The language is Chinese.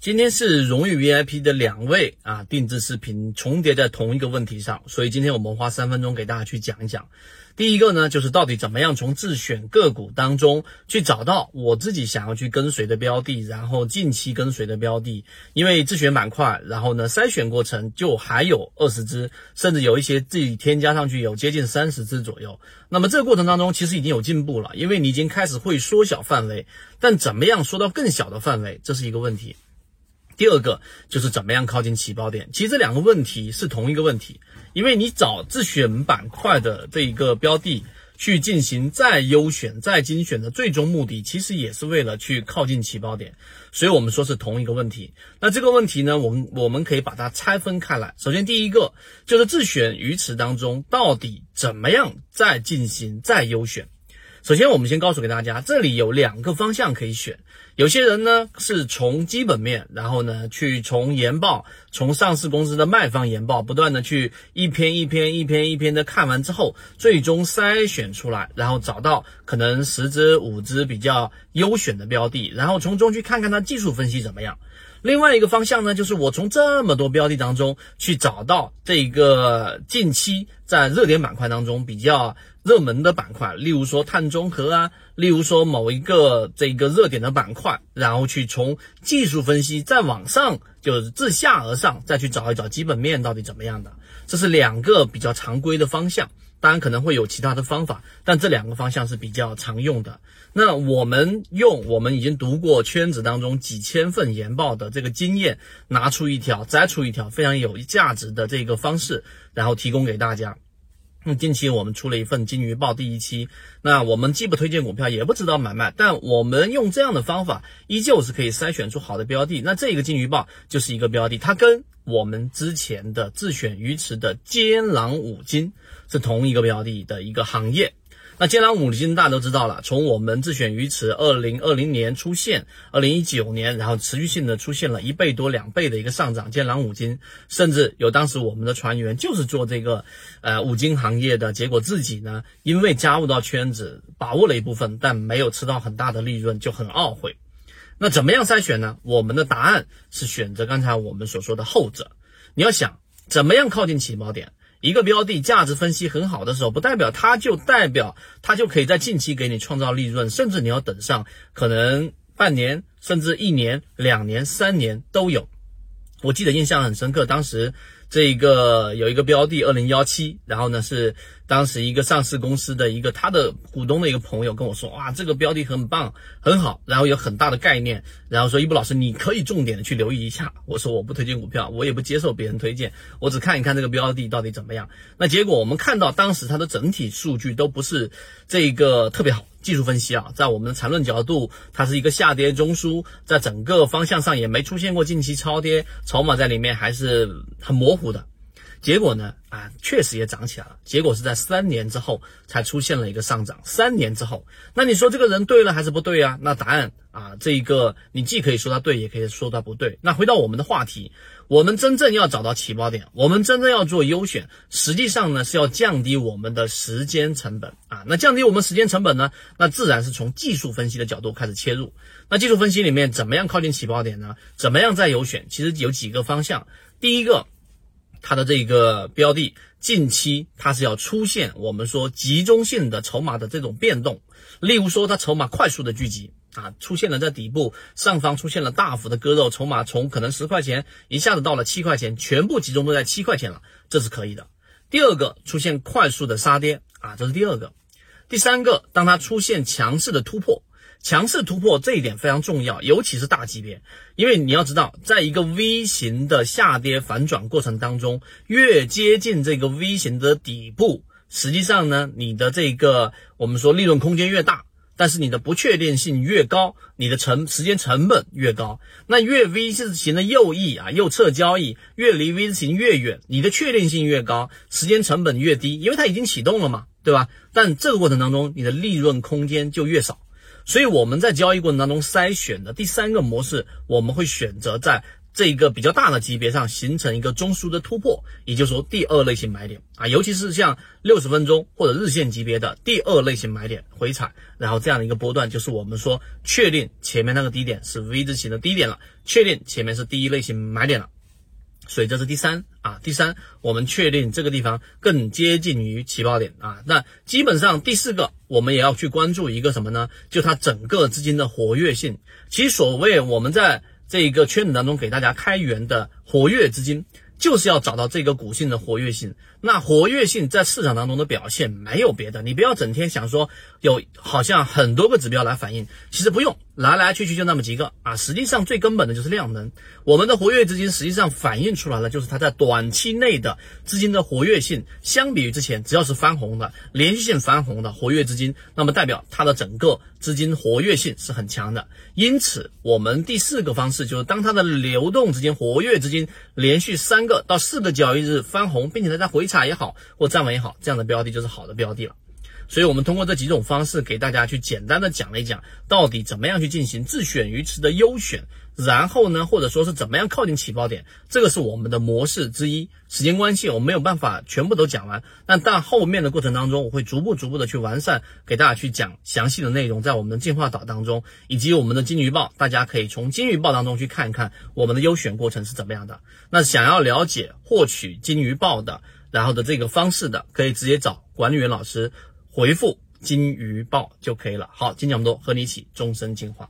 今天是荣誉 VIP 的两位啊，定制视频重叠在同一个问题上，所以今天我们花三分钟给大家去讲一讲。第一个呢，就是到底怎么样从自选个股当中去找到我自己想要去跟随的标的，然后近期跟随的标的。因为自选板块，然后呢筛选过程就还有二十只，甚至有一些自己添加上去有接近三十只左右。那么这个过程当中其实已经有进步了，因为你已经开始会缩小范围，但怎么样缩到更小的范围，这是一个问题。第二个就是怎么样靠近起爆点，其实这两个问题是同一个问题，因为你找自选板块的这一个标的去进行再优选、再精选的最终目的，其实也是为了去靠近起爆点，所以我们说是同一个问题。那这个问题呢，我们我们可以把它拆分开来。首先第一个就是自选鱼池当中到底怎么样再进行再优选。首先，我们先告诉给大家，这里有两个方向可以选。有些人呢是从基本面，然后呢去从研报，从上市公司的卖方研报，不断的去一篇一篇、一篇一篇的看完之后，最终筛选出来，然后找到可能十只、五只比较优选的标的，然后从中去看看它技术分析怎么样。另外一个方向呢，就是我从这么多标的当中去找到这个近期在热点板块当中比较热门的板块，例如说碳中和啊，例如说某一个这个热点的板块，然后去从技术分析再往上，就是自下而上再去找一找基本面到底怎么样的，这是两个比较常规的方向。当然可能会有其他的方法，但这两个方向是比较常用的。那我们用我们已经读过圈子当中几千份研报的这个经验，拿出一条摘出一条非常有价值的这个方式，然后提供给大家。那近期我们出了一份金鱼报第一期，那我们既不推荐股票，也不知道买卖，但我们用这样的方法，依旧是可以筛选出好的标的。那这个金鱼报就是一个标的，它跟我们之前的自选鱼池的尖狼五金是同一个标的的一个行业。那剑狼五金大家都知道了，从我们自选鱼池二零二零年出现，二零一九年，然后持续性的出现了一倍多、两倍的一个上涨。剑狼五金，甚至有当时我们的船员就是做这个呃五金行业的，结果自己呢因为加入到圈子，把握了一部分，但没有吃到很大的利润，就很懊悔。那怎么样筛选呢？我们的答案是选择刚才我们所说的后者。你要想怎么样靠近起锚点？一个标的价值分析很好的时候，不代表它就代表它就可以在近期给你创造利润，甚至你要等上可能半年，甚至一年、两年、三年都有。我记得印象很深刻，当时。这个有一个标的二零幺七，然后呢是当时一个上市公司的一个他的股东的一个朋友跟我说，哇，这个标的很棒，很好，然后有很大的概念，然后说一布老师你可以重点的去留意一下。我说我不推荐股票，我也不接受别人推荐，我只看一看这个标的到底怎么样。那结果我们看到当时它的整体数据都不是这个特别好。技术分析啊，在我们的缠论角度，它是一个下跌中枢，在整个方向上也没出现过近期超跌，筹码在里面还是很模糊的。结果呢，啊，确实也涨起来了。结果是在三年之后才出现了一个上涨。三年之后，那你说这个人对了还是不对啊？那答案啊，这一个你既可以说他对，也可以说他不对。那回到我们的话题，我们真正要找到起爆点，我们真正要做优选，实际上呢是要降低我们的时间成本啊。那降低我们时间成本呢，那自然是从技术分析的角度开始切入。那技术分析里面怎么样靠近起爆点呢？怎么样再优选？其实有几个方向。第一个。它的这个标的近期它是要出现我们说集中性的筹码的这种变动，例如说它筹码快速的聚集啊，出现了在底部上方出现了大幅的割肉，筹码从可能十块钱一下子到了七块钱，全部集中都在七块钱了，这是可以的。第二个出现快速的杀跌啊，这是第二个。第三个，当它出现强势的突破。强势突破这一点非常重要，尤其是大级别，因为你要知道，在一个 V 型的下跌反转过程当中，越接近这个 V 型的底部，实际上呢，你的这个我们说利润空间越大，但是你的不确定性越高，你的成时间成本越高。那越 V 字形的右翼啊，右侧交易越离 V 字形越远，你的确定性越高，时间成本越低，因为它已经启动了嘛，对吧？但这个过程当中，你的利润空间就越少。所以我们在交易过程当中筛选的第三个模式，我们会选择在这一个比较大的级别上形成一个中枢的突破，也就是说第二类型买点。啊，尤其是像六十分钟或者日线级别的第二类型买点回踩，然后这样的一个波段，就是我们说确定前面那个低点是 V 字形的低点了，确定前面是第一类型买点了，所以这是第三啊，第三我们确定这个地方更接近于起爆点啊，那基本上第四个我们也要去关注一个什么呢？就它整个资金的活跃性，其实所谓我们在这一个圈子当中给大家开源的活跃资金，就是要找到这个股性的活跃性。那活跃性在市场当中的表现没有别的，你不要整天想说有好像很多个指标来反映，其实不用，来来去去就那么几个啊。实际上最根本的就是量能。我们的活跃资金实际上反映出来了，就是它在短期内的资金的活跃性，相比于之前，只要是翻红的、连续性翻红的活跃资金，那么代表它的整个资金活跃性是很强的。因此，我们第四个方式就是当它的流动资金、活跃资金连续三个到四个交易日翻红，并且它在回。踩也好，或站稳也好，这样的标的就是好的标的了。所以，我们通过这几种方式给大家去简单的讲了一讲，到底怎么样去进行自选鱼池的优选，然后呢，或者说是怎么样靠近起爆点，这个是我们的模式之一。时间关系，我没有办法全部都讲完，但但后面的过程当中，我会逐步逐步的去完善，给大家去讲详细的内容，在我们的进化岛当中，以及我们的金鱼报，大家可以从金鱼报当中去看一看我们的优选过程是怎么样的。那想要了解获取金鱼报的。然后的这个方式的，可以直接找管理员老师回复“金鱼报”就可以了。好，今天讲这么多，和你一起终身进化。